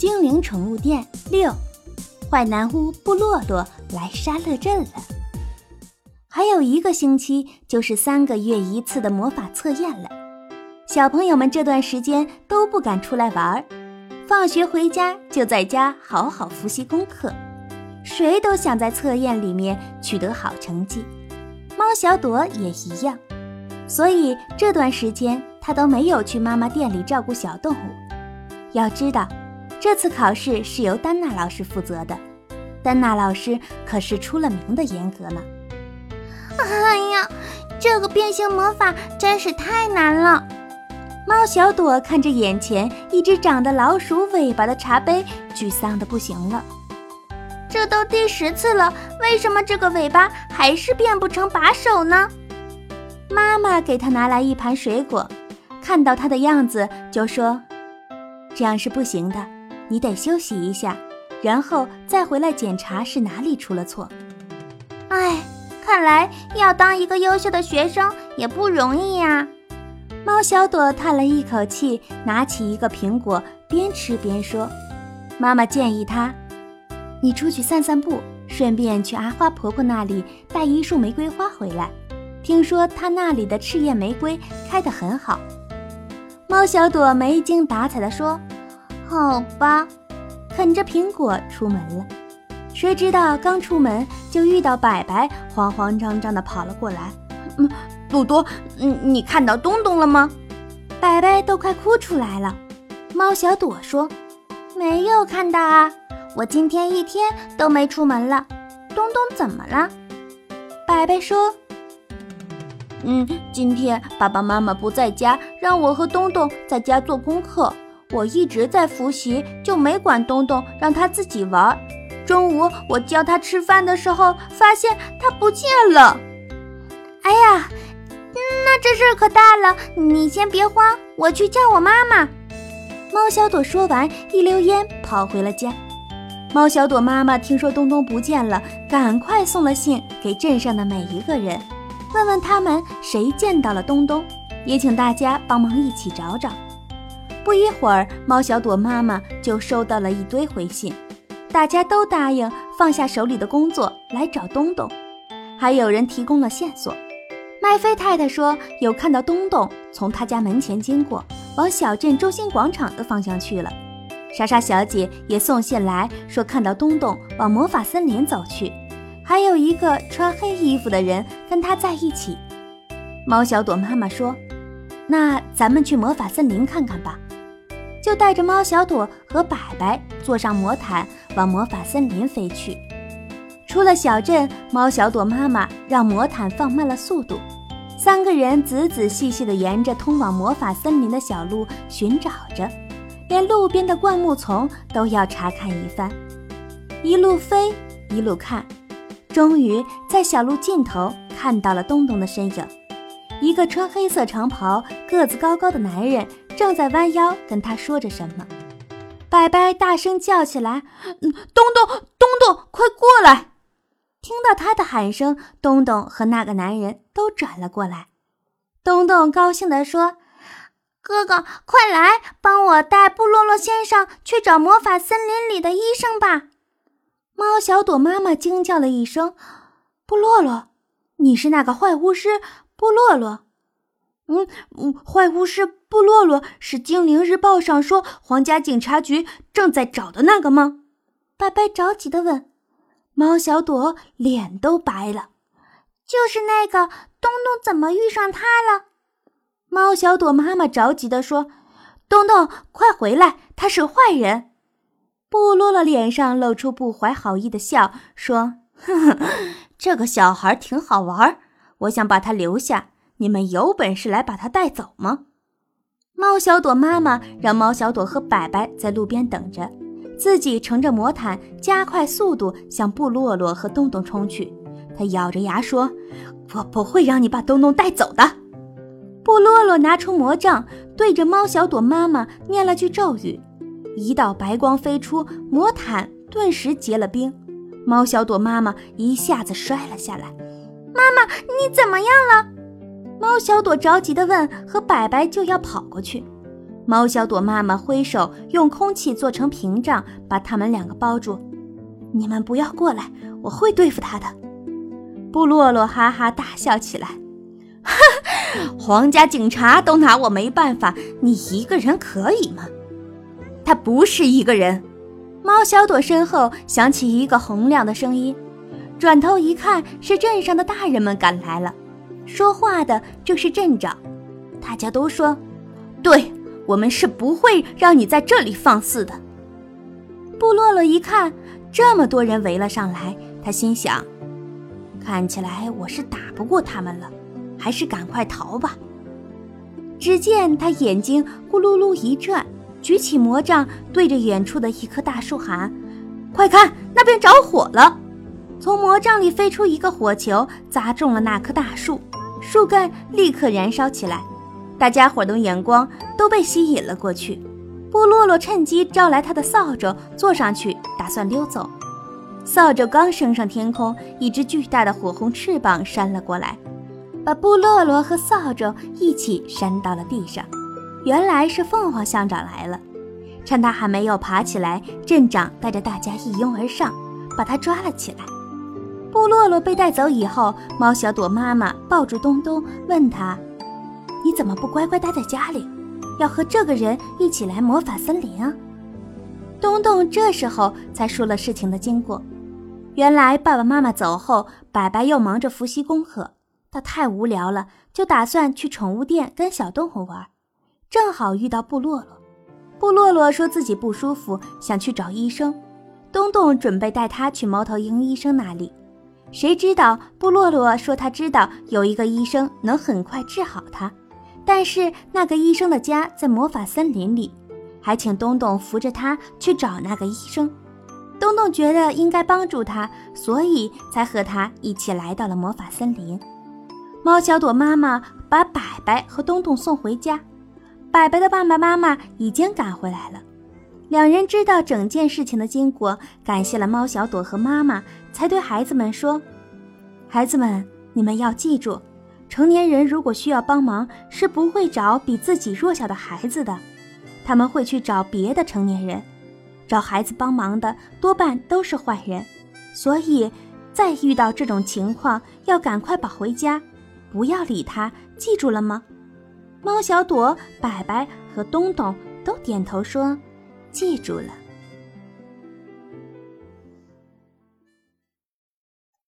精灵宠物店六，坏男巫布洛洛来沙乐镇了。还有一个星期就是三个月一次的魔法测验了，小朋友们这段时间都不敢出来玩儿，放学回家就在家好好复习功课。谁都想在测验里面取得好成绩，猫小朵也一样，所以这段时间他都没有去妈妈店里照顾小动物。要知道，这次考试是由丹娜老师负责的，丹娜老师可是出了名的严格呢。哎呀，这个变形魔法真是太难了！猫小朵看着眼前一只长着老鼠尾巴的茶杯，沮丧的不行了。这都第十次了，为什么这个尾巴还是变不成把手呢？妈妈给他拿来一盘水果，看到他的样子就说：“这样是不行的，你得休息一下，然后再回来检查是哪里出了错。”哎，看来要当一个优秀的学生也不容易呀。猫小朵叹了一口气，拿起一个苹果，边吃边说：“妈妈建议他。”你出去散散步，顺便去阿花婆婆那里带一束玫瑰花回来。听说她那里的赤焰玫瑰开得很好。猫小朵没精打采地说：“好吧。”啃着苹果出门了。谁知道刚出门就遇到白白慌慌张张地跑了过来。“嗯，朵朵，嗯，你看到东东了吗？”白白都快哭出来了。猫小朵说：“没有看到啊。”我今天一天都没出门了，东东怎么了？白白说：“嗯，今天爸爸妈妈不在家，让我和东东在家做功课。我一直在复习，就没管东东，让他自己玩。中午我叫他吃饭的时候，发现他不见了。哎呀，那这事儿可大了！你先别慌，我去叫我妈妈。”猫小朵说完，一溜烟跑回了家。猫小朵妈妈听说东东不见了，赶快送了信给镇上的每一个人，问问他们谁见到了东东，也请大家帮忙一起找找。不一会儿，猫小朵妈妈就收到了一堆回信，大家都答应放下手里的工作来找东东，还有人提供了线索。麦菲太太说有看到东东从他家门前经过，往小镇中心广场的方向去了。莎莎小姐也送信来说，看到东东往魔法森林走去，还有一个穿黑衣服的人跟他在一起。猫小朵妈妈说：“那咱们去魔法森林看看吧。”就带着猫小朵和白白坐上魔毯，往魔法森林飞去。出了小镇，猫小朵妈妈让魔毯放慢了速度，三个人仔仔细细地沿着通往魔法森林的小路寻找着。连路边的灌木丛都要查看一番，一路飞一路看，终于在小路尽头看到了东东的身影。一个穿黑色长袍、个子高高的男人正在弯腰跟他说着什么。白白大声叫起来：“，东东，东东，快过来！”听到他的喊声，东东和那个男人都转了过来。东东高兴地说。哥哥，快来帮我带布洛洛先生去找魔法森林里的医生吧！猫小朵妈妈惊叫了一声：“布洛洛，你是那个坏巫师布洛洛？”“嗯嗯，坏巫师布洛洛是《精灵日报》上说皇家警察局正在找的那个吗？”白白着急的问。猫小朵脸都白了：“就是那个东东，怎么遇上他了？”猫小朵妈妈着急的说：“东东，快回来！他是坏人。”布洛洛脸上露出不怀好意的笑，说：“哼哼，这个小孩挺好玩，我想把他留下。你们有本事来把他带走吗？”猫小朵妈妈让猫小朵和白白在路边等着，自己乘着魔毯加快速度向布洛洛和东东冲去。他咬着牙说：“我不会让你把东东带走的。”布洛洛拿出魔杖，对着猫小朵妈妈念了句咒语，一道白光飞出，魔毯顿时结了冰。猫小朵妈妈一下子摔了下来。妈妈，你怎么样了？猫小朵着急地问，和白白就要跑过去。猫小朵妈妈挥手用空气做成屏障，把他们两个包住。你们不要过来，我会对付他的。布洛洛哈哈大笑起来，哈，皇家警察都拿我没办法，你一个人可以吗？他不是一个人。猫小朵身后响起一个洪亮的声音，转头一看，是镇上的大人们赶来了。说话的正是镇长。大家都说：“对我们是不会让你在这里放肆的。”布洛洛一看，这么多人围了上来，他心想：“看起来我是打不过他们了，还是赶快逃吧。”只见他眼睛咕噜噜一转。举起魔杖，对着远处的一棵大树喊：“快看，那边着火了！”从魔杖里飞出一个火球，砸中了那棵大树，树干立刻燃烧起来。大家伙的眼光都被吸引了过去。布洛洛趁机招来他的扫帚，坐上去打算溜走。扫帚刚升上天空，一只巨大的火红翅膀扇了过来，把布洛洛和扫帚一起扇到了地上。原来是凤凰乡长来了，趁他还没有爬起来，镇长带着大家一拥而上，把他抓了起来。布洛洛被带走以后，猫小朵妈妈抱住东东，问他：“你怎么不乖乖待在家里，要和这个人一起来魔法森林啊？”东东这时候才说了事情的经过。原来爸爸妈妈走后，白白又忙着复习功课，他太无聊了，就打算去宠物店跟小动物玩。正好遇到布洛洛，布洛洛说自己不舒服，想去找医生。东东准备带他去猫头鹰医生那里，谁知道布洛洛说他知道有一个医生能很快治好他，但是那个医生的家在魔法森林里，还请东东扶着他去找那个医生。东东觉得应该帮助他，所以才和他一起来到了魔法森林。猫小朵妈妈把白白和东东送回家。白白的爸爸妈妈已经赶回来了，两人知道整件事情的经过，感谢了猫小朵和妈妈，才对孩子们说：“孩子们，你们要记住，成年人如果需要帮忙，是不会找比自己弱小的孩子的，他们会去找别的成年人。找孩子帮忙的多半都是坏人，所以，再遇到这种情况，要赶快跑回家，不要理他，记住了吗？”猫小朵、白白和东东都点头说：“记住了。”